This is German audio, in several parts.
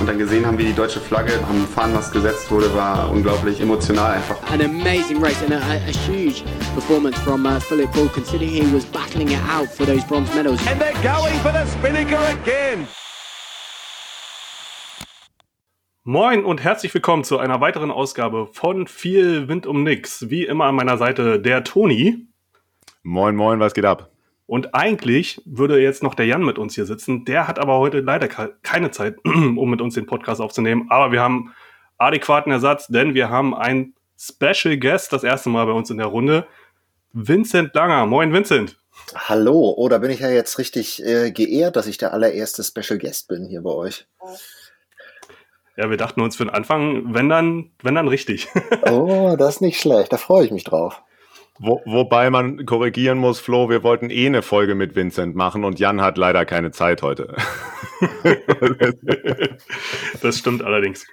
und dann gesehen haben, wie die deutsche Flagge am Fahnenmast gesetzt wurde, war unglaublich emotional einfach. An amazing race and a, a, huge performance from uh, Philip Bull, considering he was battling it out for those bronze medals. And they're going for the Spinnaker again. Moin und herzlich willkommen zu einer weiteren Ausgabe von Viel Wind um Nix. Wie immer an meiner Seite der Toni. Moin, moin, was geht ab? Und eigentlich würde jetzt noch der Jan mit uns hier sitzen. Der hat aber heute leider keine Zeit, um mit uns den Podcast aufzunehmen. Aber wir haben adäquaten Ersatz, denn wir haben einen Special Guest das erste Mal bei uns in der Runde. Vincent Langer. Moin, Vincent. Hallo, oh, da bin ich ja jetzt richtig äh, geehrt, dass ich der allererste Special Guest bin hier bei euch. Ja, wir dachten uns für den Anfang, wenn dann, wenn dann richtig. oh, das ist nicht schlecht, da freue ich mich drauf. Wo, wobei man korrigieren muss, Flo, wir wollten eh eine Folge mit Vincent machen und Jan hat leider keine Zeit heute. das stimmt allerdings.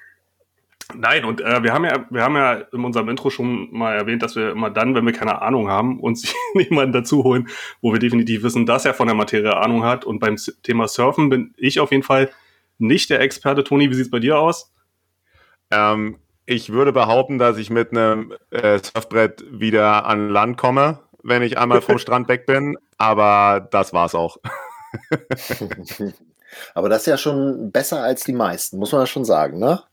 Nein, und äh, wir haben ja, wir haben ja in unserem Intro schon mal erwähnt, dass wir immer dann, wenn wir keine Ahnung haben, uns jemanden dazu holen, wo wir definitiv wissen, dass er von der Materie Ahnung hat. Und beim Thema Surfen bin ich auf jeden Fall nicht der Experte. Toni, wie sieht's bei dir aus? Ähm, ich würde behaupten, dass ich mit einem äh, Surfbrett wieder an Land komme, wenn ich einmal vom Strand weg bin. Aber das war's auch. aber das ist ja schon besser als die meisten, muss man ja schon sagen, ne?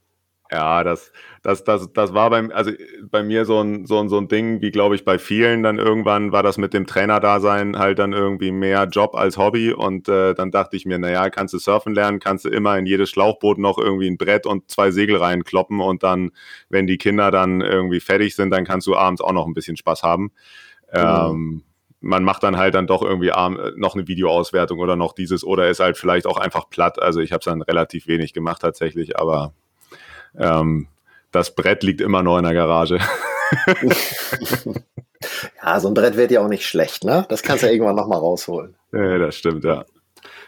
Ja, das, das, das, das war beim, also bei mir so ein, so ein, so ein Ding, wie glaube ich bei vielen dann irgendwann war das mit dem Trainer-Dasein halt dann irgendwie mehr Job als Hobby und äh, dann dachte ich mir, naja, kannst du surfen lernen, kannst du immer in jedes Schlauchboot noch irgendwie ein Brett und zwei Segel reinkloppen und dann, wenn die Kinder dann irgendwie fertig sind, dann kannst du abends auch noch ein bisschen Spaß haben. Genau. Ähm, man macht dann halt dann doch irgendwie noch eine Videoauswertung oder noch dieses oder ist halt vielleicht auch einfach platt. Also ich habe es dann relativ wenig gemacht tatsächlich, aber ähm, das Brett liegt immer noch in der Garage. ja, so ein Brett wird ja auch nicht schlecht, ne? Das kannst du ja irgendwann nochmal rausholen. Ja, das stimmt, ja.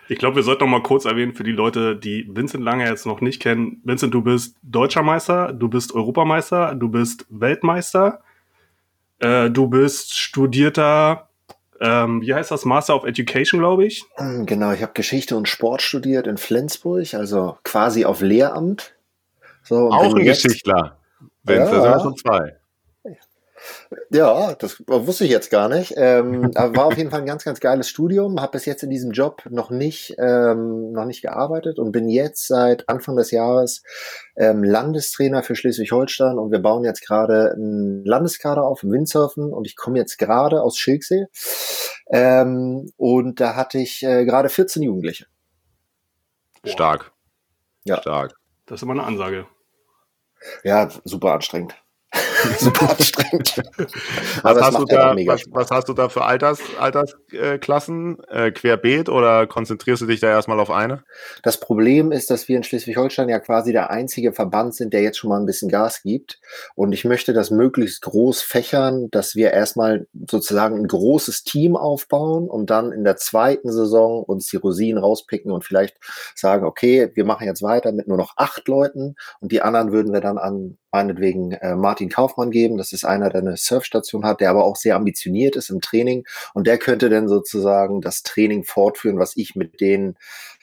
Ich glaube, wir sollten noch mal kurz erwähnen für die Leute, die Vincent Lange jetzt noch nicht kennen. Vincent, du bist deutscher Meister, du bist Europameister, du bist Weltmeister, äh, du bist studierter, ähm, wie heißt das, Master of Education, glaube ich. Genau, ich habe Geschichte und Sport studiert in Flensburg, also quasi auf Lehramt. So, Auch ein jetzt, Geschichtler. Wenn ja, da sind zwei. Ja, das wusste ich jetzt gar nicht. Ähm, aber war auf jeden Fall ein ganz, ganz geiles Studium. Habe bis jetzt in diesem Job noch nicht, ähm, noch nicht gearbeitet und bin jetzt seit Anfang des Jahres ähm, Landestrainer für Schleswig-Holstein und wir bauen jetzt gerade einen Landeskader auf im Windsurfen und ich komme jetzt gerade aus Schilksee ähm, und da hatte ich äh, gerade 14 Jugendliche. Stark. Ja. Stark. Das ist immer eine Ansage. Ja, super anstrengend. super anstrengend. was, hast du da, was, was, hast du da für Alters, Altersklassen? Äh, querbeet oder konzentrierst du dich da erstmal auf eine? Das Problem ist, dass wir in Schleswig-Holstein ja quasi der einzige Verband sind, der jetzt schon mal ein bisschen Gas gibt. Und ich möchte das möglichst groß fächern, dass wir erstmal sozusagen ein großes Team aufbauen und dann in der zweiten Saison uns die Rosinen rauspicken und vielleicht sagen, okay, wir machen jetzt weiter mit nur noch acht Leuten und die anderen würden wir dann an meinetwegen äh, Martin Kaufmann geben. Das ist einer, der eine Surfstation hat, der aber auch sehr ambitioniert ist im Training. Und der könnte dann sozusagen das Training fortführen, was ich mit den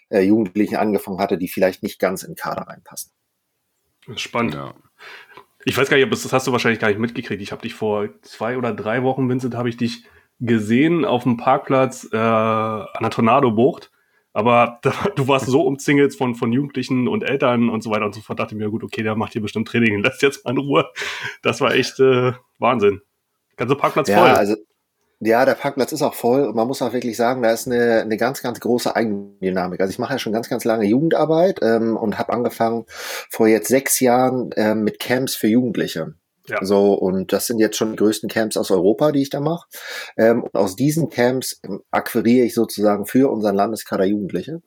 äh, Jugendlichen angefangen hatte, die vielleicht nicht ganz in den Kader reinpassen. Spannend. Ja. Ich weiß gar nicht, das hast du wahrscheinlich gar nicht mitgekriegt. Ich habe dich vor zwei oder drei Wochen, Vincent, habe ich dich gesehen auf dem Parkplatz äh, an der Tornado-Bucht aber da, du warst so umzingelt von, von Jugendlichen und Eltern und so weiter und so fort, dachte ich mir, gut, okay, der macht hier bestimmt Training, lässt jetzt mal in Ruhe. Das war echt äh, Wahnsinn. Ganze Parkplatz ja, voll. Also, ja, der Parkplatz ist auch voll und man muss auch wirklich sagen, da ist eine, eine ganz, ganz große Eigendynamik. Also ich mache ja schon ganz, ganz lange Jugendarbeit ähm, und habe angefangen vor jetzt sechs Jahren ähm, mit Camps für Jugendliche. Ja. So, und das sind jetzt schon die größten Camps aus Europa, die ich da mache. Ähm, und aus diesen Camps ähm, akquiriere ich sozusagen für unseren Landeskader Jugendliche.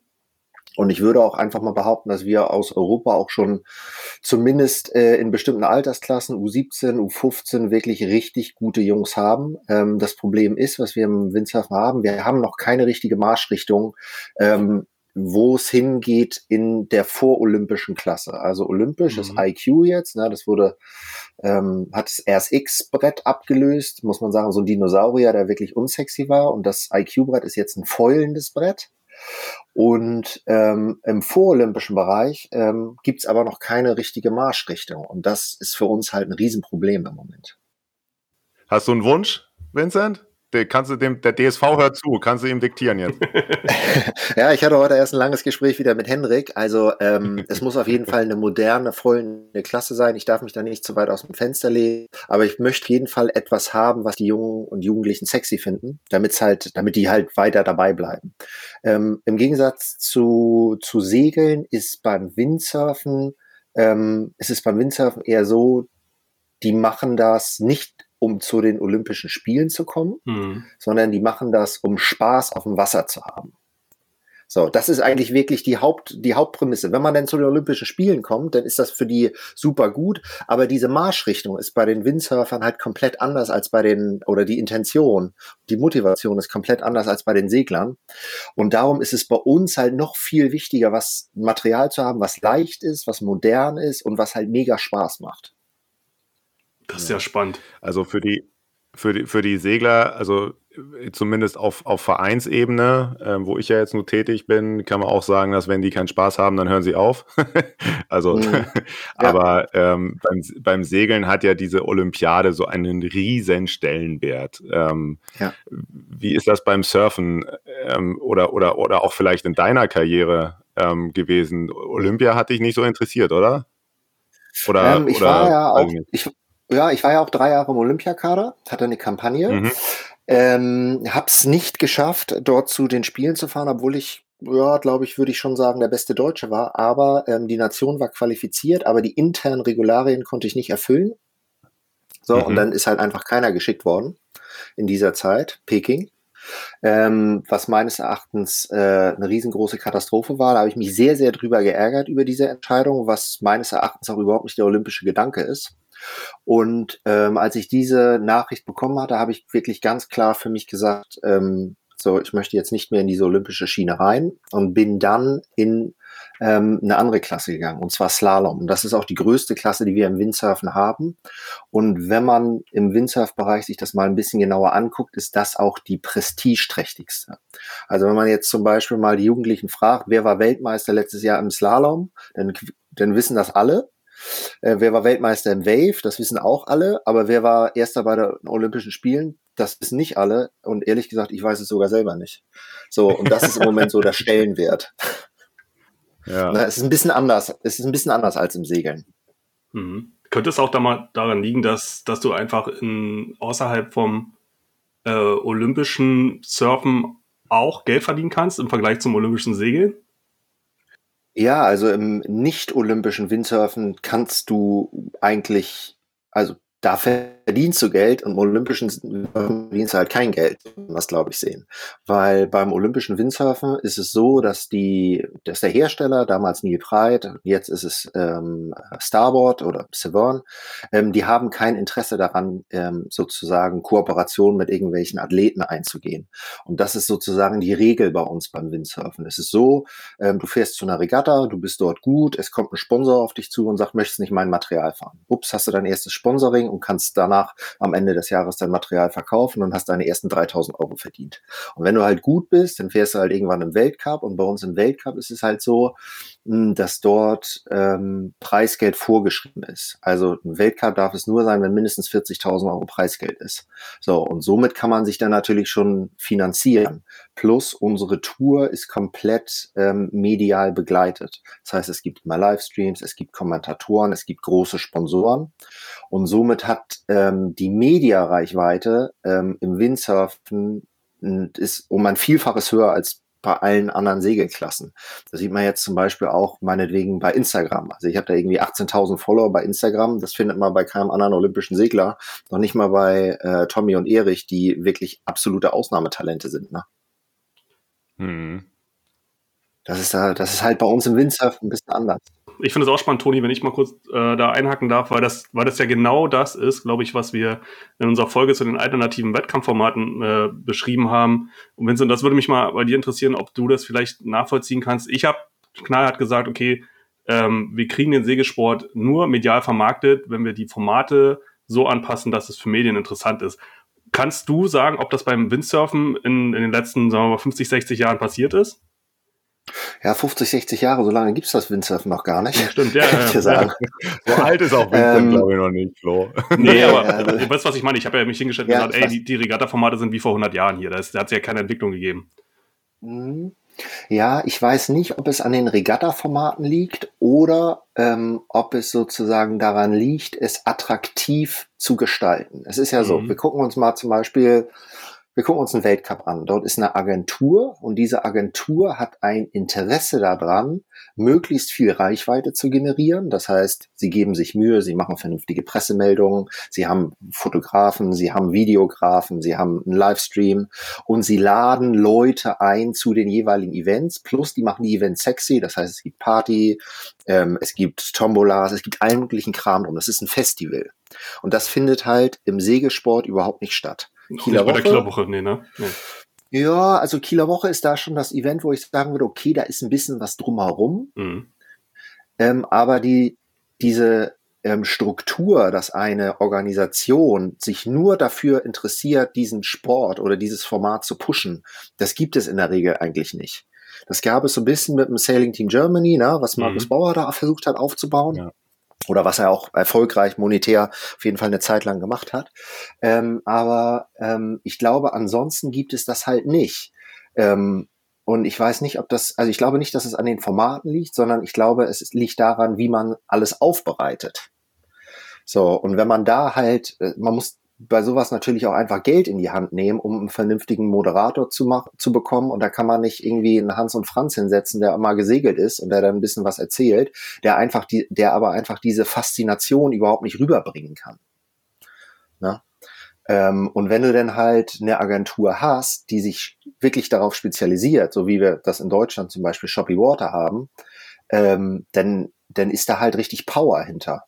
Und ich würde auch einfach mal behaupten, dass wir aus Europa auch schon zumindest äh, in bestimmten Altersklassen, U17, U15, wirklich richtig gute Jungs haben. Ähm, das Problem ist, was wir im Windsurfen haben, wir haben noch keine richtige Marschrichtung. Ähm, wo es hingeht in der vorolympischen Klasse. Also olympisch mhm. ist IQ jetzt, ne, das wurde, ähm, hat das RSX-Brett abgelöst, muss man sagen, so ein Dinosaurier, der wirklich unsexy war. Und das IQ-Brett ist jetzt ein fäulendes Brett. Und ähm, im vorolympischen Bereich ähm, gibt es aber noch keine richtige Marschrichtung. Und das ist für uns halt ein Riesenproblem im Moment. Hast du einen Wunsch, Vincent? Der, kannst du dem, der DSV hört zu, kannst du ihm diktieren jetzt. ja, ich hatte heute erst ein langes Gespräch wieder mit Henrik. Also ähm, es muss auf jeden Fall eine moderne, vollende Klasse sein. Ich darf mich da nicht zu weit aus dem Fenster legen, aber ich möchte auf jeden Fall etwas haben, was die Jungen und Jugendlichen sexy finden, damit halt, damit die halt weiter dabei bleiben. Ähm, Im Gegensatz zu, zu Segeln ist beim Windsurfen, ähm, ist es beim Windsurfen eher so, die machen das nicht um zu den Olympischen Spielen zu kommen, mhm. sondern die machen das, um Spaß auf dem Wasser zu haben. So, das ist eigentlich wirklich die Haupt, die Hauptprämisse. Wenn man dann zu den Olympischen Spielen kommt, dann ist das für die super gut. Aber diese Marschrichtung ist bei den Windsurfern halt komplett anders als bei den, oder die Intention, die Motivation ist komplett anders als bei den Seglern. Und darum ist es bei uns halt noch viel wichtiger, was Material zu haben, was leicht ist, was modern ist und was halt mega Spaß macht. Das ist ja spannend. Also für die, für die, für die Segler, also äh, zumindest auf, auf Vereinsebene, äh, wo ich ja jetzt nur tätig bin, kann man auch sagen, dass wenn die keinen Spaß haben, dann hören sie auf. also, mhm. aber ähm, beim, beim Segeln hat ja diese Olympiade so einen riesen Stellenwert. Ähm, ja. Wie ist das beim Surfen ähm, oder, oder, oder auch vielleicht in deiner Karriere ähm, gewesen? Olympia hat dich nicht so interessiert, oder? Oder, ähm, ich oder war ja auch, ich, ja, ich war ja auch drei Jahre im Olympiakader, hatte eine Kampagne. Mhm. Ähm, hab's nicht geschafft, dort zu den Spielen zu fahren, obwohl ich, ja, glaube ich, würde ich schon sagen, der beste Deutsche war. Aber ähm, die Nation war qualifiziert, aber die internen Regularien konnte ich nicht erfüllen. So, mhm. und dann ist halt einfach keiner geschickt worden in dieser Zeit, Peking. Ähm, was meines Erachtens äh, eine riesengroße Katastrophe war. Da habe ich mich sehr, sehr drüber geärgert über diese Entscheidung, was meines Erachtens auch überhaupt nicht der olympische Gedanke ist. Und ähm, als ich diese Nachricht bekommen hatte, habe ich wirklich ganz klar für mich gesagt, ähm, so, ich möchte jetzt nicht mehr in diese olympische Schiene rein und bin dann in ähm, eine andere Klasse gegangen, und zwar Slalom. Und das ist auch die größte Klasse, die wir im Windsurfen haben. Und wenn man im Windsurf-Bereich sich das mal ein bisschen genauer anguckt, ist das auch die prestigeträchtigste. Also wenn man jetzt zum Beispiel mal die Jugendlichen fragt, wer war Weltmeister letztes Jahr im Slalom, dann, dann wissen das alle. Äh, wer war Weltmeister im Wave? Das wissen auch alle. Aber wer war Erster bei den Olympischen Spielen? Das wissen nicht alle. Und ehrlich gesagt, ich weiß es sogar selber nicht. So, und das ist im Moment so der Stellenwert. Ja. Na, es ist ein bisschen anders. Es ist ein bisschen anders als im Segeln. Mhm. Könnte es auch da mal daran liegen, dass, dass du einfach in, außerhalb vom äh, olympischen Surfen auch Geld verdienen kannst im Vergleich zum olympischen Segeln? Ja, also im nicht-olympischen Windsurfen kannst du eigentlich, also da verdienst du Geld und im olympischen verdienst du halt kein Geld, was glaube ich sehen. Weil beim olympischen Windsurfen ist es so, dass die, dass der Hersteller, damals Neil Pride, jetzt ist es ähm, Starboard oder Severn, ähm, die haben kein Interesse daran, ähm, sozusagen Kooperationen mit irgendwelchen Athleten einzugehen. Und das ist sozusagen die Regel bei uns beim Windsurfen. Es ist so, ähm, du fährst zu einer Regatta, du bist dort gut, es kommt ein Sponsor auf dich zu und sagt, möchtest nicht mein Material fahren. Ups, hast du dein erstes Sponsoring und kannst danach am Ende des Jahres dein Material verkaufen und hast deine ersten 3000 Euro verdient. Und wenn du halt gut bist, dann fährst du halt irgendwann im Weltcup und bei uns im Weltcup ist es halt so, dass dort ähm, Preisgeld vorgeschrieben ist. Also ein Weltcup darf es nur sein, wenn mindestens 40.000 Euro Preisgeld ist. So, und somit kann man sich dann natürlich schon finanzieren. Plus unsere Tour ist komplett ähm, medial begleitet. Das heißt, es gibt immer Livestreams, es gibt Kommentatoren, es gibt große Sponsoren. Und somit hat ähm, die Mediareichweite ähm, im Windsurfen ist um ein Vielfaches höher als bei allen anderen Segelklassen. Das sieht man jetzt zum Beispiel auch meinetwegen bei Instagram. Also ich habe da irgendwie 18.000 Follower bei Instagram. Das findet man bei keinem anderen olympischen Segler. Noch nicht mal bei äh, Tommy und Erich, die wirklich absolute Ausnahmetalente sind. Ne? Hm. Das ist, da, das ist halt bei uns im Windsurf ein bisschen anders. Ich finde es auch spannend, Toni, wenn ich mal kurz äh, da einhaken darf, weil das, weil das ja genau das ist, glaube ich, was wir in unserer Folge zu den alternativen Wettkampfformaten äh, beschrieben haben. Und Vincent, das würde mich mal bei dir interessieren, ob du das vielleicht nachvollziehen kannst. Ich habe knallhart gesagt, okay, ähm, wir kriegen den Segelsport nur medial vermarktet, wenn wir die Formate so anpassen, dass es für Medien interessant ist. Kannst du sagen, ob das beim Windsurfen in, in den letzten, sagen wir mal, 50, 60 Jahren passiert ist? Ja, 50, 60 Jahre, so lange gibt's das Windsurfen noch gar nicht. Stimmt, ja. ja, ja. So alt ist auch Windsurfen, Ähm, glaube ich, noch nicht, Flo. Nee, aber also- du weißt, was ich meine. Ich habe ja mich hingestellt und Ja, gesagt, ey, die, die Regatta-Formate sind wie vor 100 Jahren hier. Da hat es ja keine Entwicklung gegeben. Mhm. Ja, ich weiß nicht, ob es an den Regatta-Formaten liegt oder ähm, ob es sozusagen daran liegt, es attraktiv zu gestalten. Es ist ja so, Mhm. wir gucken uns mal zum Beispiel, wir gucken uns einen Weltcup an. Dort ist eine Agentur und diese Agentur hat ein Interesse daran, möglichst viel Reichweite zu generieren. Das heißt, sie geben sich Mühe, sie machen vernünftige Pressemeldungen, sie haben Fotografen, sie haben Videografen, sie haben einen Livestream und sie laden Leute ein zu den jeweiligen Events. Plus, die machen die Events sexy. Das heißt, es gibt Party, ähm, es gibt Tombolas, es gibt allen möglichen Kram drum. Das ist ein Festival. Und das findet halt im Segelsport überhaupt nicht statt. Kieler Nicht bei der Woche? Kielerwoche, nee, ne? Nee. Ja, also Kieler Woche ist da schon das Event, wo ich sagen würde, okay, da ist ein bisschen was drumherum. Mhm. Ähm, aber die, diese ähm, Struktur, dass eine Organisation sich nur dafür interessiert, diesen Sport oder dieses Format zu pushen, das gibt es in der Regel eigentlich nicht. Das gab es so ein bisschen mit dem Sailing Team Germany, ne, was Markus Mhm. Bauer da versucht hat aufzubauen. Ja. Oder was er auch erfolgreich monetär auf jeden Fall eine Zeit lang gemacht hat. Ähm, aber ähm, ich glaube, ansonsten gibt es das halt nicht. Ähm, und ich weiß nicht, ob das, also ich glaube nicht, dass es an den Formaten liegt, sondern ich glaube, es liegt daran, wie man alles aufbereitet. So, und wenn man da halt, äh, man muss bei sowas natürlich auch einfach Geld in die Hand nehmen, um einen vernünftigen Moderator zu machen, zu bekommen. Und da kann man nicht irgendwie einen Hans und Franz hinsetzen, der mal gesegelt ist und der dann ein bisschen was erzählt, der einfach die, der aber einfach diese Faszination überhaupt nicht rüberbringen kann. Na? Ähm, und wenn du dann halt eine Agentur hast, die sich wirklich darauf spezialisiert, so wie wir das in Deutschland zum Beispiel Shoppy Water haben, ähm, dann, dann ist da halt richtig Power hinter.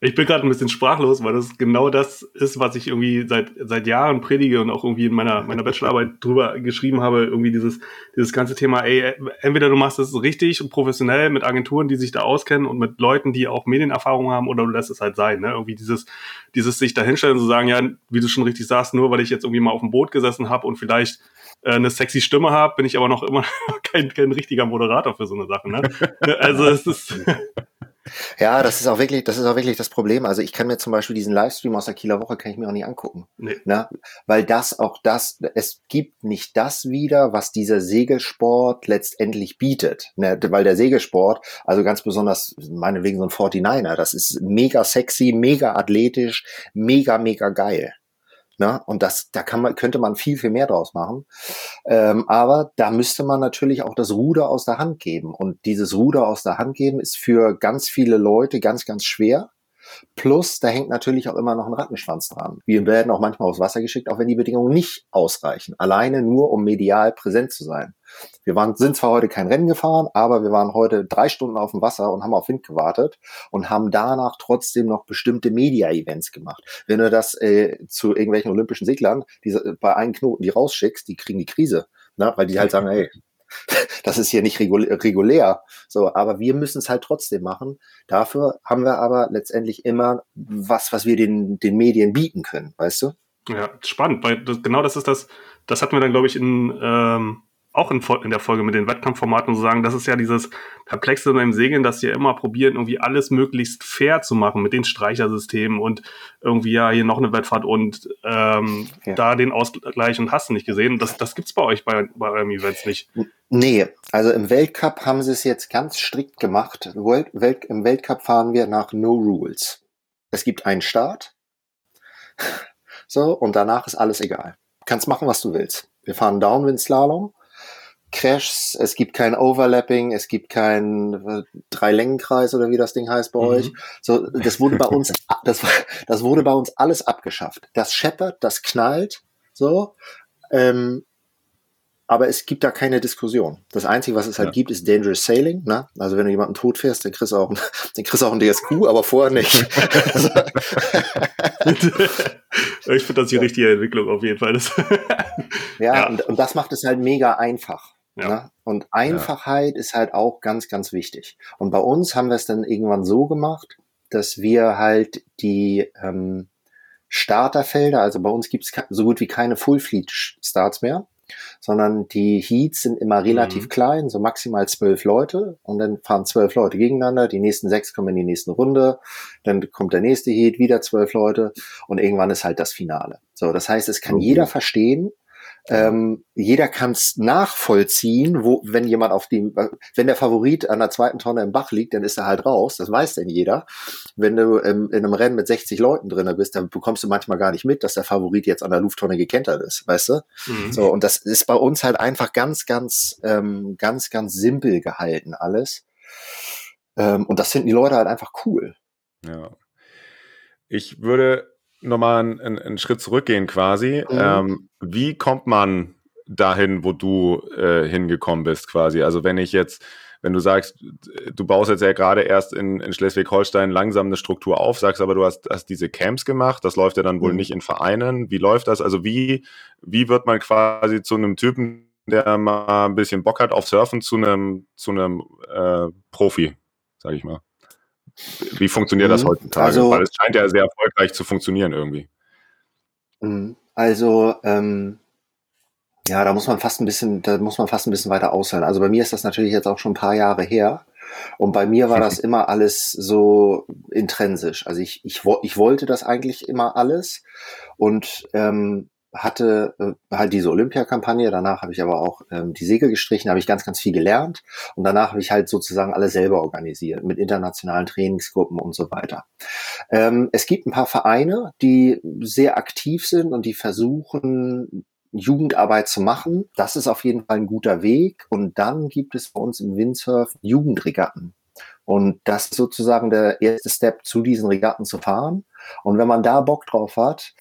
Ich bin gerade ein bisschen sprachlos, weil das genau das ist, was ich irgendwie seit, seit Jahren predige und auch irgendwie in meiner, meiner Bachelorarbeit drüber geschrieben habe. Irgendwie dieses, dieses ganze Thema, ey, entweder du machst es richtig und professionell mit Agenturen, die sich da auskennen und mit Leuten, die auch Medienerfahrung haben, oder du lässt es halt sein. Ne? Irgendwie dieses, dieses sich dahinstellen und zu sagen, ja, wie du schon richtig sagst, nur weil ich jetzt irgendwie mal auf dem Boot gesessen habe und vielleicht äh, eine sexy Stimme habe, bin ich aber noch immer kein, kein richtiger Moderator für so eine Sache. Ne? Also es ist. Ja, das ist auch wirklich, das ist auch wirklich das Problem. Also ich kann mir zum Beispiel diesen Livestream aus der Kieler Woche kann ich mir auch nicht angucken. Nee. Ne? Weil das auch das, es gibt nicht das wieder, was dieser Segelsport letztendlich bietet. Ne? Weil der Segelsport, also ganz besonders meinetwegen so ein 49er, das ist mega sexy, mega athletisch, mega, mega geil. Ne? Und das, da kann man, könnte man viel, viel mehr draus machen. Ähm, aber da müsste man natürlich auch das Ruder aus der Hand geben. Und dieses Ruder aus der Hand geben ist für ganz viele Leute ganz, ganz schwer. Plus, da hängt natürlich auch immer noch ein Rattenschwanz dran. Wir werden auch manchmal aufs Wasser geschickt, auch wenn die Bedingungen nicht ausreichen. Alleine nur, um medial präsent zu sein. Wir waren, sind zwar heute kein Rennen gefahren, aber wir waren heute drei Stunden auf dem Wasser und haben auf Wind gewartet und haben danach trotzdem noch bestimmte Media-Events gemacht. Wenn du das äh, zu irgendwelchen olympischen Seglern die, äh, bei einem Knoten die rausschickst, die kriegen die Krise. Ne? Weil die halt sagen, hey, das ist hier nicht regulär. So, aber wir müssen es halt trotzdem machen. Dafür haben wir aber letztendlich immer was, was wir den, den Medien bieten können, weißt du? Ja, spannend, weil das, genau das ist das, das hatten wir dann, glaube ich, in, ähm, auch in, in der Folge mit den Wettkampfformaten zu sagen, das ist ja dieses Perplexe beim Segeln, dass wir immer probieren, irgendwie alles möglichst fair zu machen mit den Streichersystemen und irgendwie ja hier noch eine Wettfahrt und ähm, Ja. da den Ausgleich und hast du nicht gesehen. Das, das gibt's bei euch bei, bei eurem Events nicht. Nee, also im Weltcup haben sie es jetzt ganz strikt gemacht. Welt, Welt, Im Weltcup fahren wir nach No Rules. Es gibt einen Start. So, und danach ist alles egal. Du kannst machen, was du willst. Wir fahren Downwind Slalom, Crashs, es gibt kein Overlapping, es gibt kein äh, Dreilängenkreis oder wie das Ding heißt bei Mhm. euch. So, das wurde bei uns, das, das wurde bei uns alles abgeschafft. Das scheppert, das knallt, so. Ähm, aber es gibt da keine Diskussion. Das Einzige, was es halt Ja. gibt, ist Dangerous Sailing. Ne? Also wenn du jemanden tot fährst, dann kriegst du auch, ein- dann kriegst du auch ein DSQ, aber vorher nicht. Ich finde das die richtige Entwicklung auf jeden Fall. Ja, Ja. Und, und das macht es halt mega einfach. Ja. Ne? Und Einfachheit ist halt auch ganz, ganz wichtig. Und bei uns haben wir es dann irgendwann so gemacht, dass wir halt die ähm, Starterfelder, also bei uns gibt es so gut wie keine Full-Fleet-Starts mehr, sondern die Heats sind immer relativ Mhm. klein, so maximal zwölf Leute und dann fahren zwölf Leute gegeneinander, die nächsten sechs kommen in die nächsten Runde, dann kommt der nächste Heat, wieder zwölf Leute und irgendwann ist halt das Finale. So, das heißt, es kann Okay. jeder verstehen, ähm, jeder kann es nachvollziehen, wo, wenn jemand auf dem, wenn der Favorit an der zweiten Tonne im Bach liegt, dann ist er halt raus. Das weiß denn jeder. Wenn du ähm, in einem Rennen mit 60 Leuten drinne bist, dann bekommst du manchmal gar nicht mit, dass der Favorit jetzt an der Lufttonne gekentert ist, weißt du? Mhm. So, und das ist bei uns halt einfach ganz, ganz, ähm, ganz, ganz simpel gehalten alles. Ähm, und das finden die Leute halt einfach cool. Ja. Ich würde nochmal einen, einen, Schritt zurückgehen quasi. Mhm. Ähm, wie kommt man dahin, wo du äh, hingekommen bist quasi? Also wenn ich jetzt, wenn du sagst, du baust jetzt ja gerade erst in, in Schleswig-Holstein langsam eine Struktur auf, sagst aber, du hast, hast diese Camps gemacht, das läuft ja dann wohl Mhm. nicht in Vereinen. Wie läuft das? Also wie, wie wird man quasi zu einem Typen, der mal ein bisschen Bock hat auf Surfen, zu einem, zu einem äh, Profi, sag ich mal? Wie funktioniert das Mhm. heutzutage? Also- Weil es scheint ja sehr erfolgreich zu funktionieren irgendwie. Mhm. Also, ähm, ja, da muss man fast ein bisschen, da muss man fast ein bisschen weiter ausholen. Also bei mir ist das natürlich jetzt auch schon ein paar Jahre her. Und bei mir war das immer alles so intrinsisch. Also ich, ich, ich wollte das eigentlich immer alles und ähm, hatte äh, halt diese Olympiakampagne. Danach habe ich aber auch ähm, die Segel gestrichen, habe ich ganz, ganz viel gelernt. Und danach habe ich halt sozusagen alles selber organisiert mit internationalen Trainingsgruppen und so weiter. Ähm, es gibt ein paar Vereine, die sehr aktiv sind und die versuchen, Jugendarbeit zu machen. Das ist auf jeden Fall ein guter Weg. Und dann gibt es bei uns im Windsurf Jugendregatten. Und das ist sozusagen der erste Step, zu diesen Regatten zu fahren. Und wenn man da Bock drauf hat,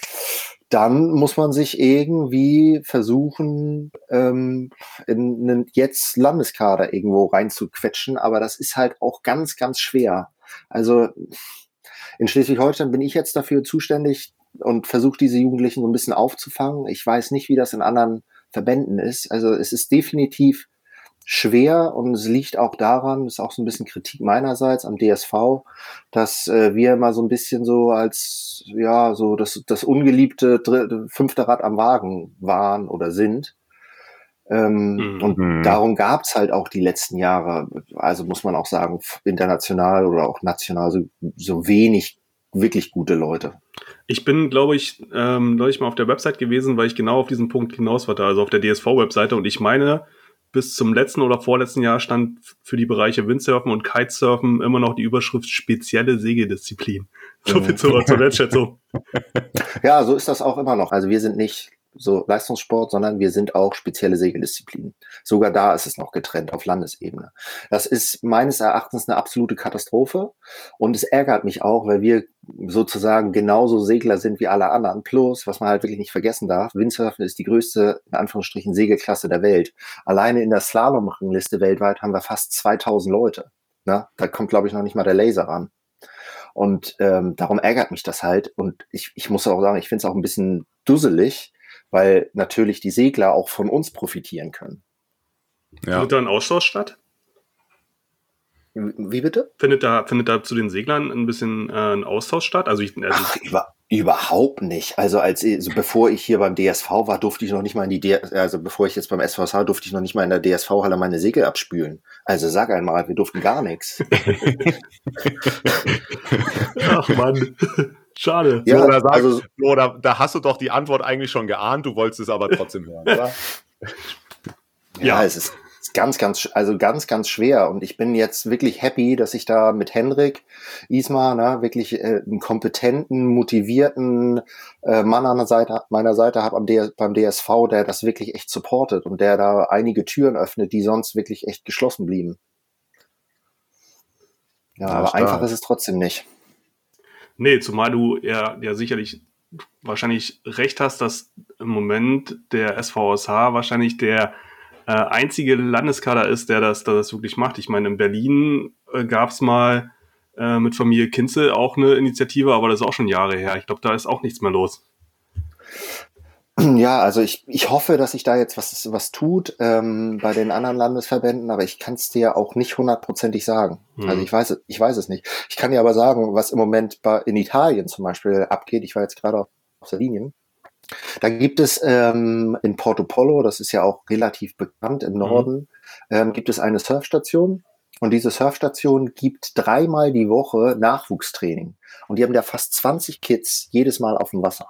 dann muss man sich irgendwie versuchen, ähm, in einen jetzt Landeskader irgendwo reinzuquetschen. Aber das ist halt auch ganz, ganz schwer. Also in Schleswig-Holstein bin ich jetzt dafür zuständig und versuche diese Jugendlichen so ein bisschen aufzufangen. Ich weiß nicht, wie das in anderen Verbänden ist. Also es ist definitiv schwer und es liegt auch daran, ist auch so ein bisschen Kritik meinerseits am DSV, dass äh, wir immer so ein bisschen so als ja so das, das ungeliebte dritte, fünfte Rad am Wagen waren oder sind. Ähm, Mhm. Und Mhm. darum gab's halt auch die letzten Jahre, also muss man auch sagen, international oder auch national so, so wenig wirklich gute Leute. Ich bin, glaube ich, ähm, neulich mal auf der Website gewesen, weil ich genau auf diesen Punkt hinaus wollte, also auf der DSV-Webseite. Und ich meine, bis zum letzten oder vorletzten Jahr stand für die Bereiche Windsurfen und Kitesurfen immer noch die Überschrift spezielle Segeldisziplin. So viel zur, zur Wertschätzung. Ja, so ist das auch immer noch. Also wir sind nicht so Leistungssport, sondern wir sind auch spezielle Segeldisziplinen. Sogar da ist es noch getrennt auf Landesebene. Das ist meines Erachtens eine absolute Katastrophe und es ärgert mich auch, weil wir sozusagen genauso Segler sind wie alle anderen. Plus, was man halt wirklich nicht vergessen darf, Windsurfen ist die größte, in Anführungsstrichen, Segelklasse der Welt. Alleine in der Slalomrangliste weltweit haben wir fast 2000 Leute. Na, da kommt, glaube ich, noch nicht mal der Laser ran. Und ähm, darum ärgert mich das halt. Und ich, ich muss auch sagen, ich finde es auch ein bisschen dusselig, weil natürlich die Segler auch von uns profitieren können. Ja. Findet da ein Austausch statt? Wie bitte? Findet da, findet da zu den Seglern ein bisschen äh, ein Austausch statt? Also ich, also, Ach, über, überhaupt nicht. Also als also bevor ich hier beim DSV war, durfte ich noch nicht mal in die D also bevor ich jetzt beim SVSH durfte ich noch nicht mal in der DSV-Halle meine Segel abspülen. Also sag einmal, wir durften gar nichts. ach Mann, schade. Ja, oder, sag, also oder da hast du doch die Antwort eigentlich schon geahnt, du wolltest es aber trotzdem hören, oder? Ja, Ja. es ist ganz, ganz, also ganz, ganz schwer. Und ich bin jetzt wirklich happy, dass ich da mit Henrik Ismar ne, wirklich äh, einen kompetenten, motivierten äh, Mann an der Seite, meiner Seite habe beim DSV, der das wirklich echt supportet und der da einige Türen öffnet, die sonst wirklich echt geschlossen blieben. Ja, Ja, aber stark. einfach ist es trotzdem nicht. Nee, zumal du ja, ja sicherlich wahrscheinlich recht hast, dass im Moment der SVSH wahrscheinlich der äh, einzige Landeskader ist, der das, der das wirklich macht. Ich meine, in Berlin äh, gab es mal äh, mit Familie Kinzel auch eine Initiative, aber das ist auch schon Jahre her. Ich glaube, da ist auch nichts mehr los. Ja, also ich, ich hoffe, dass sich da jetzt was, was tut ähm, bei den anderen Landesverbänden, aber ich kann es dir auch nicht hundertprozentig sagen. Hm. Also ich weiß, ich weiß es nicht. Ich kann dir aber sagen, was im Moment bei, in Italien zum Beispiel abgeht. Ich war jetzt gerade auf, auf Sardinien. Da gibt es ähm, in Porto Polo, das ist ja auch relativ bekannt im Norden, ähm, gibt es eine Surfstation. Und diese Surfstation gibt dreimal die Woche Nachwuchstraining. Und die haben da fast 20 Kids jedes Mal auf dem Wasser.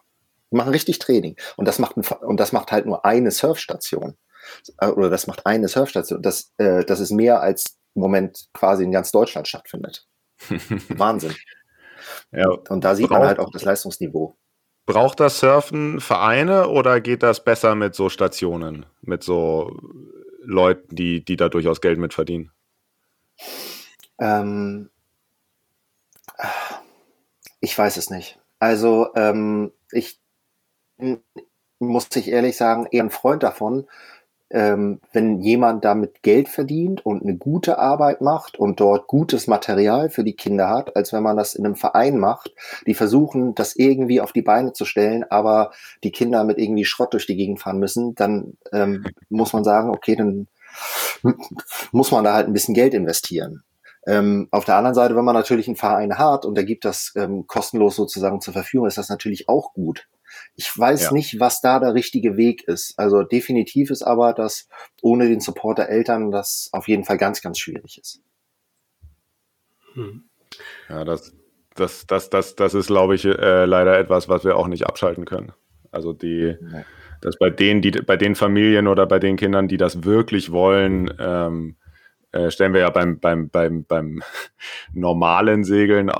Die machen richtig Training. Und das macht, ein, und das macht halt nur eine Surfstation. Äh, Oder das macht eine Surfstation. Das, äh, das ist mehr als im Moment quasi in ganz Deutschland stattfindet. Wahnsinn. Ja. Und da sieht man halt auch das Leistungsniveau. Braucht das Surfen Vereine oder geht das besser mit so Stationen, mit so Leuten, die, die da durchaus Geld mit verdienen? Ähm, ich weiß es nicht. Also ähm, ich muss ich ehrlich sagen, eher ein Freund davon, ähm, wenn jemand damit Geld verdient und eine gute Arbeit macht und dort gutes Material für die Kinder hat, als wenn man das in einem Verein macht, die versuchen, das irgendwie auf die Beine zu stellen, aber die Kinder mit irgendwie Schrott durch die Gegend fahren müssen, dann ähm, muss man sagen, okay, dann muss man da halt ein bisschen Geld investieren. Ähm, auf der anderen Seite, wenn man natürlich einen Verein hat und der gibt das ähm, kostenlos sozusagen zur Verfügung, ist das natürlich auch gut. Ich weiß Ja. nicht, was da der richtige Weg ist. Also definitiv ist aber, dass ohne den Support der Eltern das auf jeden Fall ganz, ganz schwierig ist. Hm. Ja, das, das, das, das, das ist, glaube ich, äh, leider etwas, was wir auch nicht abschalten können. Also die, Nee. dass bei denen, die, bei den Familien oder bei den Kindern, die das wirklich wollen, ähm, äh, stellen wir ja beim, beim, beim, beim normalen Segeln,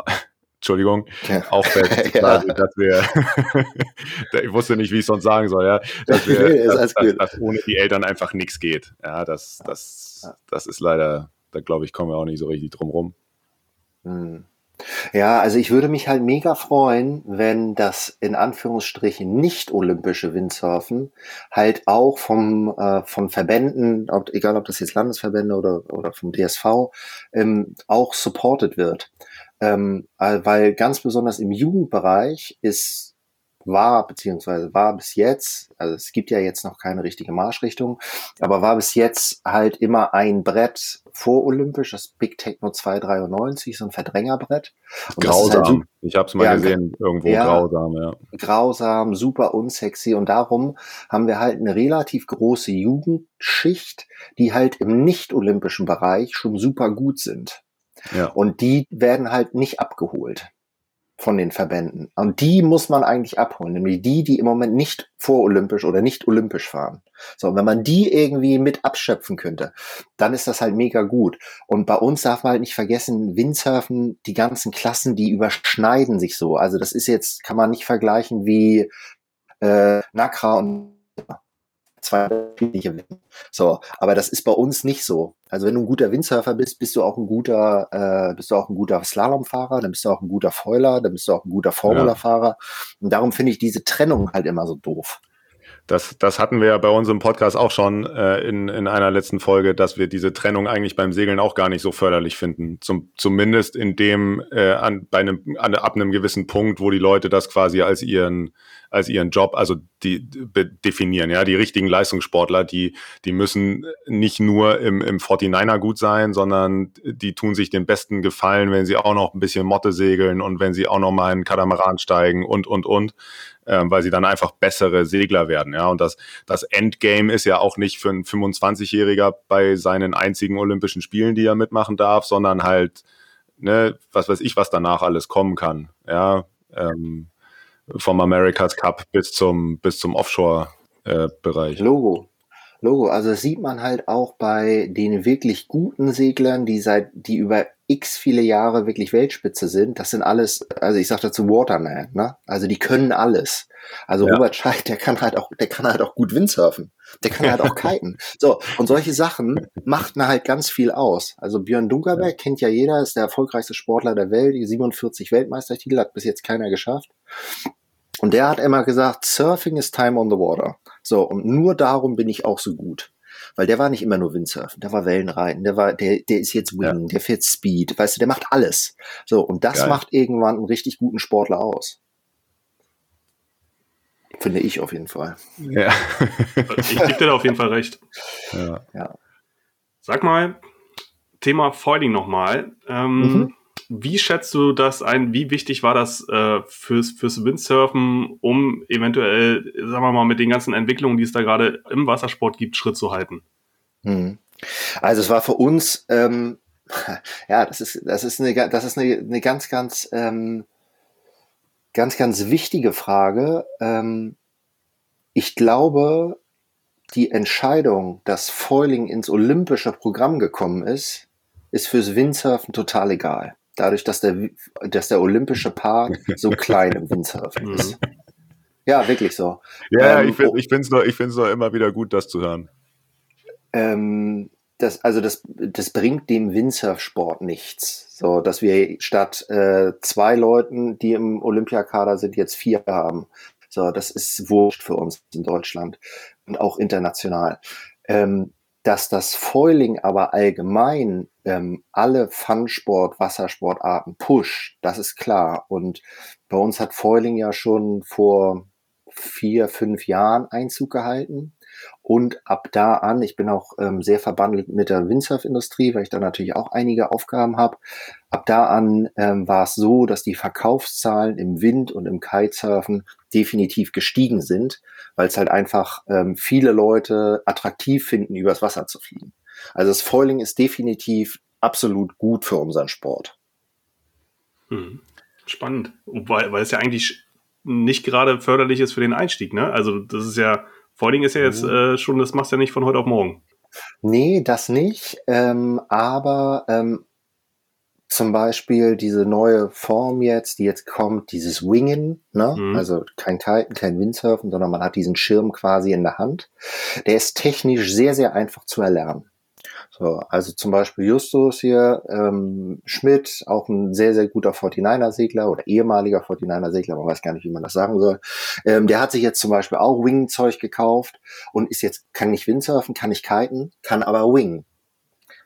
Entschuldigung, Ja. fest, Ja. dass wir, ich wusste nicht, wie ich es sonst sagen soll, ja, dass, wir, Nee, dass, dass, dass ohne die Eltern einfach nichts geht. Ja, das, das, das ist leider, da glaube ich, kommen wir auch nicht so richtig drum rum. Hm. Ja, also ich würde mich halt mega freuen, wenn das in Anführungsstrichen nicht olympische Windsurfen halt auch vom äh, von Verbänden, ob, egal ob das jetzt Landesverbände oder oder vom DSV, ähm, auch supported wird, ähm, äh, weil ganz besonders im Jugendbereich ist war beziehungsweise war bis jetzt, also es gibt ja jetzt noch keine richtige Marschrichtung, aber war bis jetzt halt immer ein Brett vorolympisch, das Big Techno 293, so ein Verdrängerbrett. Und ist halt Grausam. ich habe es mal Ja, gesehen, irgendwo ja. grausam, ja. grausam, super unsexy und darum haben wir halt eine relativ große Jugendschicht, die halt im nicht-olympischen Bereich schon super gut sind. Ja. Und die werden halt nicht abgeholt von den Verbänden. Und die muss man eigentlich abholen, nämlich die, die im Moment nicht vorolympisch oder nicht olympisch fahren. So, und wenn man die irgendwie mit abschöpfen könnte, dann ist das halt mega gut. Und bei uns darf man halt nicht vergessen, Windsurfen, die ganzen Klassen, die überschneiden sich so. Also das ist jetzt, kann man nicht vergleichen wie äh, Nakra und zwei unterschiedliche Winden. So, aber das ist bei uns nicht so. Also wenn du ein guter Windsurfer bist, bist du auch ein guter, äh, bist du auch ein guter Slalomfahrer, dann bist du auch ein guter Foiler, dann bist du auch ein guter Formulafahrer. Und darum finde ich diese Trennung halt immer so doof. Das, das hatten wir ja bei uns im Podcast auch schon äh, in, in einer letzten Folge, dass wir diese Trennung eigentlich beim Segeln auch gar nicht so förderlich finden. Zum, zumindest in dem, äh, an, bei einem, an, ab einem gewissen Punkt, wo die Leute das quasi als ihren, als ihren Job, also die definieren, ja, die richtigen Leistungssportler, die, die müssen nicht nur im, im 49er gut sein, sondern die tun sich den besten Gefallen, wenn sie auch noch ein bisschen Motte segeln und wenn sie auch noch mal in Katamaran steigen und, und, und ähm, weil sie dann einfach bessere Segler werden. Ja, und das, das Endgame ist ja auch nicht für einen 25-Jähriger bei seinen einzigen Olympischen Spielen, die er mitmachen darf, sondern halt, ne, was weiß ich, was danach alles kommen kann. Ja, ähm, vom America's Cup bis zum, bis zum Offshore-Bereich. Logo. Logo. Also das sieht man halt auch bei den wirklich guten Seglern, die seit, die über x viele Jahre wirklich Weltspitze sind. Das sind alles, also ich sag dazu Waterman, ne? Also die können alles. Also Ja. Robert Scheid, der kann halt auch, der kann halt auch gut Windsurfen. Der kann halt auch kiten. So. Und solche Sachen machten halt ganz viel aus. Also Björn Dunkerberg kennt ja jeder, ist der erfolgreichste Sportler der Welt, die 47 Weltmeistertitel hat bis jetzt keiner geschafft. Und der hat immer gesagt, Surfing is time on the water. So, und nur darum bin ich auch so gut. Weil der war nicht immer nur Windsurfen, der war Wellenreiten, der war, der, der ist jetzt Wing, ja. der fährt Speed, weißt du, der macht alles. So, und das Geil. macht irgendwann einen richtig guten Sportler aus. Finde ich auf jeden Fall. Ja. ich gebe dir da auf jeden Fall recht. Ja. ja. Sag mal, Thema Foiling nochmal. Ähm, mhm. Wie schätzt du das ein? Wie wichtig war das äh, fürs, fürs Windsurfen, um eventuell, sagen wir mal, mit den ganzen Entwicklungen, die es da gerade im Wassersport gibt, Schritt zu halten? Mhm. Also es war für uns, ähm, ja, das ist, das ist eine, das ist eine, eine ganz, ganz ähm, ganz, ganz wichtige Frage. Ähm, ich glaube, die Entscheidung, dass Foiling ins olympische Programm gekommen ist, ist fürs Windsurfen total egal. Dadurch, dass der, dass der olympische Part so klein im Windsurfen ist. Mhm. Ja, wirklich so. Ja, ähm, ich finde es nur, nur immer wieder gut, das zu hören. Ähm, das, also das, das bringt dem Windsurfsport nichts. So, dass wir statt äh, zwei Leuten, die im Olympiakader sind, jetzt vier haben. So, das ist wurscht für uns in Deutschland und auch international. Ähm, dass das Foiling aber allgemein ähm, alle Funsport, Wassersportarten pusht, das ist klar. Und bei uns hat Foiling ja schon vor vier, fünf Jahren Einzug gehalten. Und ab da an, ich bin auch ähm, sehr verbandelt mit der Windsurf-Industrie, weil ich da natürlich auch einige Aufgaben habe. Ab da an ähm, war es so, dass die Verkaufszahlen im Wind- und im Kitesurfen definitiv gestiegen sind, weil es halt einfach ähm, viele Leute attraktiv finden, übers Wasser zu fliegen. Also das Foiling ist definitiv absolut gut für unseren Sport. Hm. Spannend, weil, weil es ja eigentlich nicht gerade förderlich ist für den Einstieg. Ne? Also das ist ja Dingen ist ja jetzt mhm. äh, schon, das machst du ja nicht von heute auf morgen. Nee, das nicht. Ähm, aber ähm, zum Beispiel diese neue Form jetzt, die jetzt kommt, dieses Wingen, ne? Mhm. also kein Kiten, kein Windsurfen, sondern man hat diesen Schirm quasi in der Hand. Der ist technisch sehr, sehr einfach zu erlernen. So, also zum Beispiel Justus hier, ähm, Schmidt, auch ein sehr, sehr guter 49er-Segler oder ehemaliger 49er-Segler, man weiß gar nicht, wie man das sagen soll. Ähm, der hat sich jetzt zum Beispiel auch Wing-Zeug gekauft und ist jetzt, kann nicht Windsurfen, kann nicht kiten, kann aber Wing.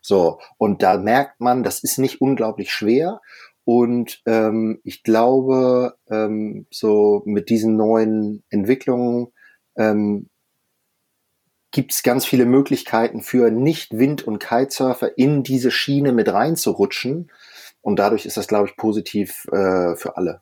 So, und da merkt man, das ist nicht unglaublich schwer. Und ähm, ich glaube, ähm, so mit diesen neuen Entwicklungen ähm, gibt es ganz viele Möglichkeiten für Nicht-Wind- und Kitesurfer in diese Schiene mit reinzurutschen. Und dadurch ist das, glaube ich, positiv äh, für alle.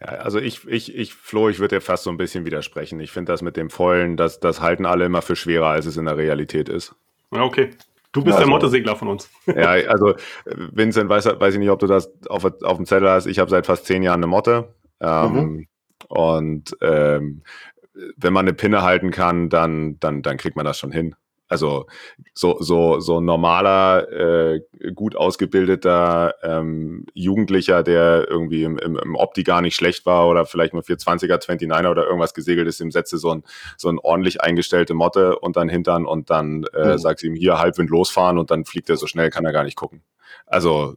Ja, also ich, ich, ich, Flo, ich würde dir fast so ein bisschen widersprechen. Ich finde das mit dem Vollen, das, das halten alle immer für schwerer, als es in der Realität ist. Ja, okay. Du bist also, der Mottesegler von uns. ja, also Vincent, weiß, weiß ich nicht, ob du das auf, auf dem Zettel hast. Ich habe seit fast zehn Jahren eine Motte. Ähm, mhm. Und ähm, wenn man eine Pinne halten kann, dann, dann, dann kriegt man das schon hin. Also so, so, so ein normaler, äh, gut ausgebildeter ähm, Jugendlicher, der irgendwie im, im, im Opti gar nicht schlecht war oder vielleicht nur 420er, 29er oder irgendwas gesegelt ist, dem setze so ein, so ein ordentlich eingestellte Motte und dann hintern und dann äh, mhm. sagst ihm hier Halbwind losfahren und dann fliegt er so schnell, kann er gar nicht gucken. Also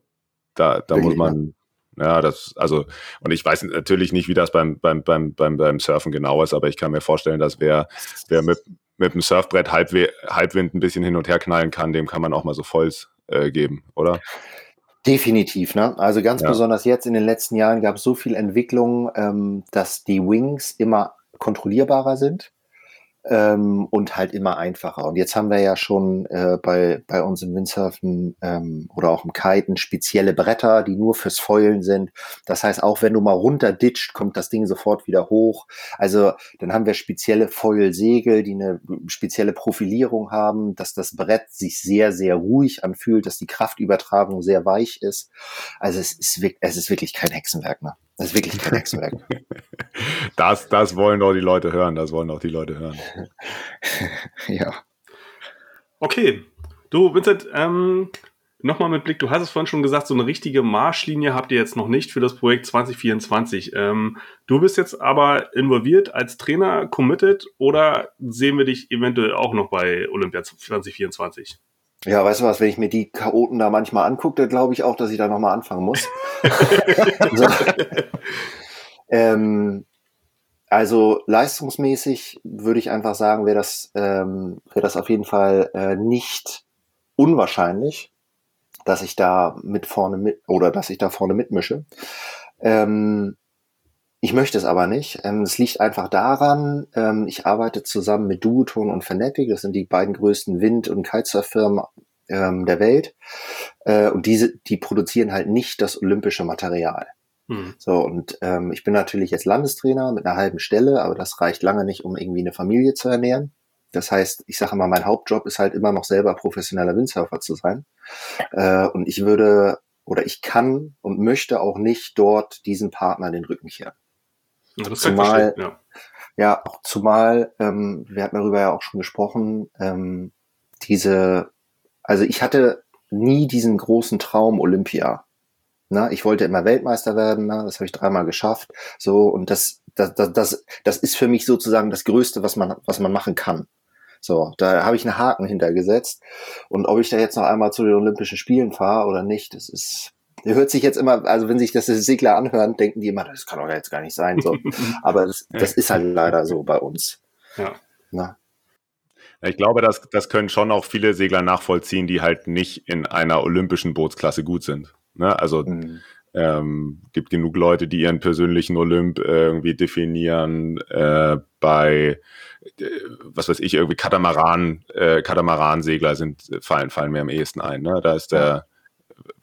da, da muss man, ja, das, also, und ich weiß natürlich nicht, wie das beim, beim, beim, beim, beim Surfen genau ist, aber ich kann mir vorstellen, dass wer, wer mit, mit dem Surfbrett Halbwe Halbwind ein bisschen hin und her knallen kann, dem kann man auch mal so Volls äh, geben, oder? Definitiv, ne? Also ganz ja. besonders jetzt in den letzten Jahren gab es so viel Entwicklung, ähm, dass die Wings immer kontrollierbarer sind ähm, und halt immer einfacher. Und jetzt haben wir ja schon äh, bei, bei uns im Windsurfen ähm, oder auch im Kiten spezielle Bretter, die nur fürs Feulen sind. Das heißt, auch wenn du mal runterditscht, kommt das Ding sofort wieder hoch. Also dann haben wir spezielle Foilsegel, die eine spezielle Profilierung haben, dass das Brett sich sehr, sehr ruhig anfühlt, dass die Kraftübertragung sehr weich ist. Also es ist, es ist wirklich kein Hexenwerk. Ne? Das ist wirklich kein Hexenwerk. das, das wollen doch die Leute hören. Das wollen doch die Leute hören. ja. Okay. Du, Vincent, ähm, nochmal mit Blick, du hast es vorhin schon gesagt, so eine richtige Marschlinie habt ihr jetzt noch nicht für das Projekt 2024. Ähm, du bist jetzt aber involviert als Trainer, committed oder sehen wir dich eventuell auch noch bei Olympia 2024? Ja, weißt du was, wenn ich mir die Chaoten da manchmal angucke, dann glaube ich auch, dass ich da nochmal anfangen muss. so. ähm, Also leistungsmäßig würde ich einfach sagen, wäre das, ähm, wäre das auf jeden Fall äh, nicht unwahrscheinlich, dass ich da mit vorne mit oder dass ich da vorne mitmische. Ähm, ich möchte es aber nicht. Ähm, es liegt einfach daran, ähm, ich arbeite zusammen mit Duoton und Fanatic, das sind die beiden größten Wind- und Kitesurf-Firmen ähm, der Welt. Äh, und diese, die produzieren halt nicht das olympische Material. Hm. So, und ähm, ich bin natürlich jetzt Landestrainer mit einer halben Stelle, aber das reicht lange nicht, um irgendwie eine Familie zu ernähren. Das heißt, ich sage mal, mein Hauptjob ist halt immer noch selber professioneller Windsurfer zu sein. Äh, und ich würde oder ich kann und möchte auch nicht dort diesen Partner den Rücken kehren. Ja, das kann Zumal, verstehen, ja. ja, auch zumal, ähm, wir hatten darüber ja auch schon gesprochen, ähm, diese, also ich hatte nie diesen großen Traum Olympia. Na, ich wollte immer Weltmeister werden, na, das habe ich dreimal geschafft. So, und das, das, das, das, das ist für mich sozusagen das Größte, was man, was man machen kann. So, da habe ich einen Haken hintergesetzt. Und ob ich da jetzt noch einmal zu den Olympischen Spielen fahre oder nicht, das ist, hört sich jetzt immer, also wenn sich das Segler anhören, denken die immer, das kann doch jetzt gar nicht sein. So. Aber das, das ist halt leider so bei uns. Ja. Na, Ich glaube, das, das können schon auch viele Segler nachvollziehen, die halt nicht in einer olympischen Bootsklasse gut sind. Ne? Also mm, ähm, gibt genug Leute, die ihren persönlichen Olymp äh, irgendwie definieren äh, bei äh, was weiß ich, irgendwie Katamaran, äh, Katamaran-Segler sind, fallen, fallen mir am ehesten ein. Ne? Da ist der,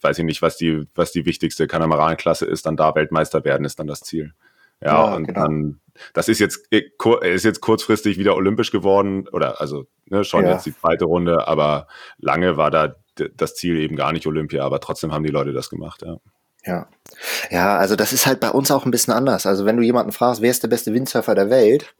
weiß ich nicht, was die, was die wichtigste Katamaran-Klasse ist, dann da Weltmeister werden, ist dann das Ziel. Ja, Ja, und genau. dann, das ist jetzt, äh, ist jetzt kurzfristig wieder olympisch geworden, oder also ne, schon Ja. jetzt die zweite Runde, aber lange war da das Ziel eben gar nicht Olympia, aber trotzdem haben die Leute das gemacht, ja. Ja. Ja, also das ist halt bei uns auch ein bisschen anders. Also wenn du jemanden fragst, wer ist der beste Windsurfer der Welt,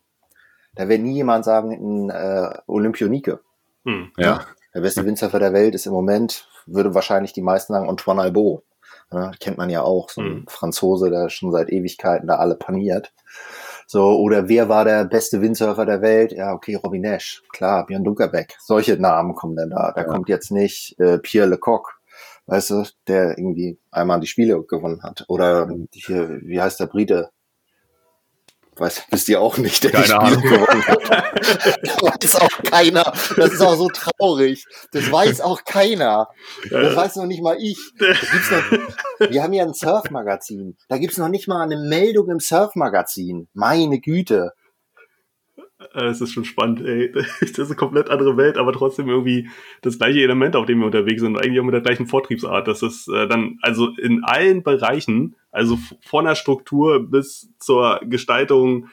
da wird nie jemand sagen, ein äh, Olympionike. Hm. Ja, Der beste Windsurfer der Welt ist im Moment, würde wahrscheinlich die meisten sagen, Antoine Albo. Ja, kennt man ja auch, so ein Mhm. Franzose, der schon seit Ewigkeiten da alle paniert. So, oder wer war der beste Windsurfer der Welt? Ja, okay, Robin Nash, klar, Björn Dunkerbeck. Solche Namen kommen dann da. Da Ja. kommt jetzt nicht äh, Pierre Lecoq, weißt du, der irgendwie einmal die Spiele gewonnen hat. Oder hier, wie heißt der Brite? Weiß, wisst ihr auch nicht, der Keine Spiele gewonnen hat. Das weiß auch keiner. Das ist auch so traurig. Das weiß auch keiner. Das weiß noch nicht mal ich. Noch, wir haben ja ein Surfmagazin. Da gibt's noch nicht mal eine Meldung im Surfmagazin. Meine Güte. Äh, Es ist schon spannend, ey. Das ist eine komplett andere Welt, aber trotzdem irgendwie das gleiche Element, auf dem wir unterwegs sind, eigentlich auch mit der gleichen Vortriebsart. Das ist äh, dann, also in allen Bereichen, also von der Struktur bis zur Gestaltung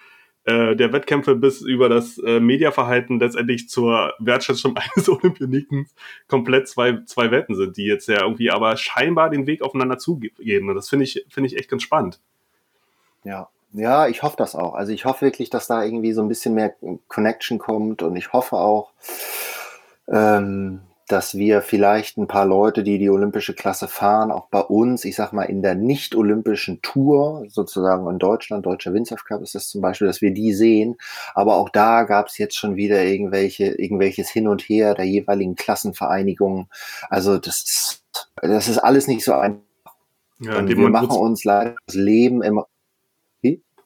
äh, der Wettkämpfe bis über das Mediaverhalten letztendlich zur Wertschätzung eines Olympioniken komplett zwei, zwei Welten sind, die jetzt ja irgendwie aber scheinbar den Weg aufeinander zugehen. Und das finde ich, finde ich echt ganz spannend. Ja. Ja, ich hoffe das auch. Also ich hoffe wirklich, dass da irgendwie so ein bisschen mehr Connection kommt und ich hoffe auch, ähm, dass wir vielleicht ein paar Leute, die die olympische Klasse fahren, auch bei uns, ich sag mal, in der nicht-olympischen Tour, sozusagen in Deutschland, Deutscher Windsurf Cup ist das zum Beispiel, dass wir die sehen. Aber auch da gab es jetzt schon wieder irgendwelche, irgendwelches Hin und Her der jeweiligen Klassenvereinigungen. Also das ist, das ist alles nicht so einfach. Ja, und wir machen uns leider das Leben immer.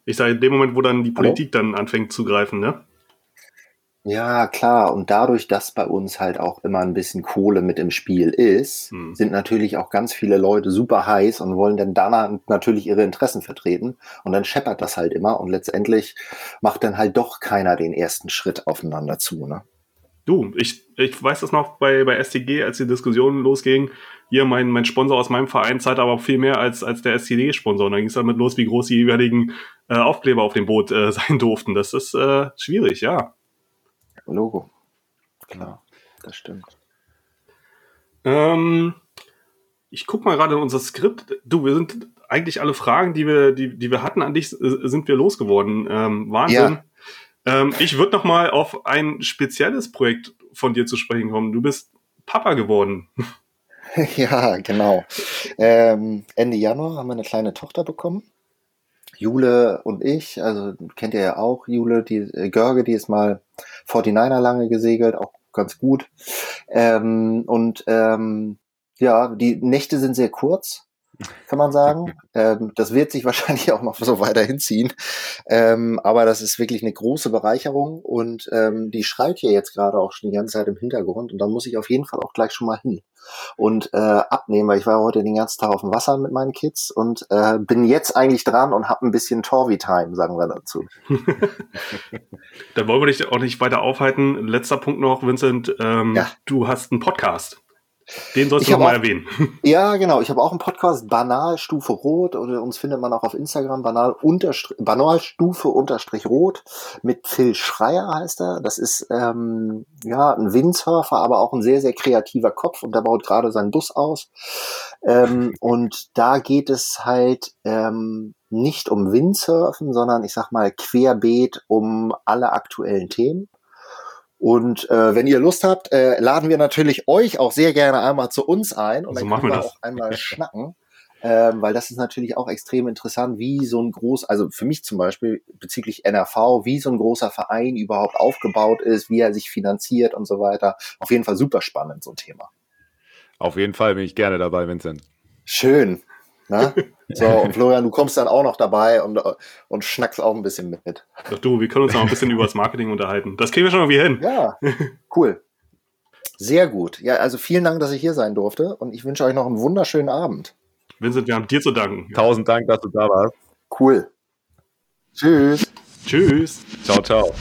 Ich sage, in dem Moment, wo dann die Hallo? Politik dann anfängt zu greifen, ne? Ja, klar. Und dadurch, dass bei uns halt auch immer ein bisschen Kohle mit im Spiel ist, Hm. sind natürlich auch ganz viele Leute super heiß und wollen dann danach natürlich ihre Interessen vertreten. Und dann scheppert das halt immer und letztendlich macht dann halt doch keiner den ersten Schritt aufeinander zu. Ne? Du, ich, ich weiß das noch bei, bei STG, als die Diskussion losging. Hier, mein, mein Sponsor aus meinem Verein zahlt aber auch viel mehr als, als der STD-Sponsor. Und dann ging es damit los, wie groß die jeweiligen äh, Aufkleber auf dem Boot äh, sein durften. Das ist äh, schwierig, ja. Logo. Klar, das stimmt. Ähm, ich guck mal gerade in unser Skript. Du, wir sind eigentlich alle Fragen, die wir, die, die wir hatten an dich, sind wir losgeworden. Ähm, Wahnsinn. Ähm, ich würde noch mal auf ein spezielles Projekt von dir zu sprechen kommen. Du bist Papa geworden. ja, genau. Ähm, Ende Januar haben wir eine kleine Tochter bekommen. Jule und ich, also kennt ihr ja auch, Jule, die äh, Görge, die ist mal 49er lange gesegelt, auch ganz gut. Ähm, und ähm, ja, die Nächte sind sehr kurz. Kann man sagen. Ähm, das wird sich wahrscheinlich auch noch so weiter hinziehen. Ähm, aber das ist wirklich eine große Bereicherung und ähm, die schreit hier jetzt gerade auch schon die ganze Zeit im Hintergrund und da muss ich auf jeden Fall auch gleich schon mal hin und äh, abnehmen, weil ich war heute den ganzen Tag auf dem Wasser mit meinen Kids und äh, bin jetzt eigentlich dran und habe ein bisschen Torvi-Time, sagen wir dazu. Dann wollen wir dich auch nicht weiter aufhalten. Letzter Punkt noch, Vincent. Ähm, ja. Du hast einen Podcast. Den sollst ich du mal erwähnen. Ja, genau. Ich habe auch einen Podcast, Banalstufe Rot, oder uns findet man auch auf Instagram, Banal Banalstufe unterstrich Rot, mit Phil Schreier heißt er. Das ist ähm, ja ein Windsurfer, aber auch ein sehr, sehr kreativer Kopf und der baut gerade seinen Bus aus. Ähm, und da geht es halt ähm, nicht um Windsurfen, sondern ich sag mal querbeet um alle aktuellen Themen. Und äh, wenn ihr Lust habt, äh, laden wir natürlich euch auch sehr gerne einmal zu uns ein und so dann können wir, wir auch einmal schnacken. Ähm, weil das ist natürlich auch extrem interessant, wie so ein groß, also für mich zum Beispiel bezüglich NRV, wie so ein großer Verein überhaupt aufgebaut ist, wie er sich finanziert und so weiter. Auf jeden Fall super spannend, so ein Thema. Auf jeden Fall bin ich gerne dabei, Vincent. Schön. Ne? So, und Florian, du kommst dann auch noch dabei und, und schnackst auch ein bisschen mit. Doch du, wir können uns noch ein bisschen über das Marketing unterhalten. Das kriegen wir schon irgendwie hin. Ja, cool. Sehr gut. Ja, also vielen Dank, dass ich hier sein durfte und ich wünsche euch noch einen wunderschönen Abend. Vincent, wir haben dir zu danken. Tausend Dank, dass du da warst. Cool. Tschüss. Tschüss. Ciao, ciao.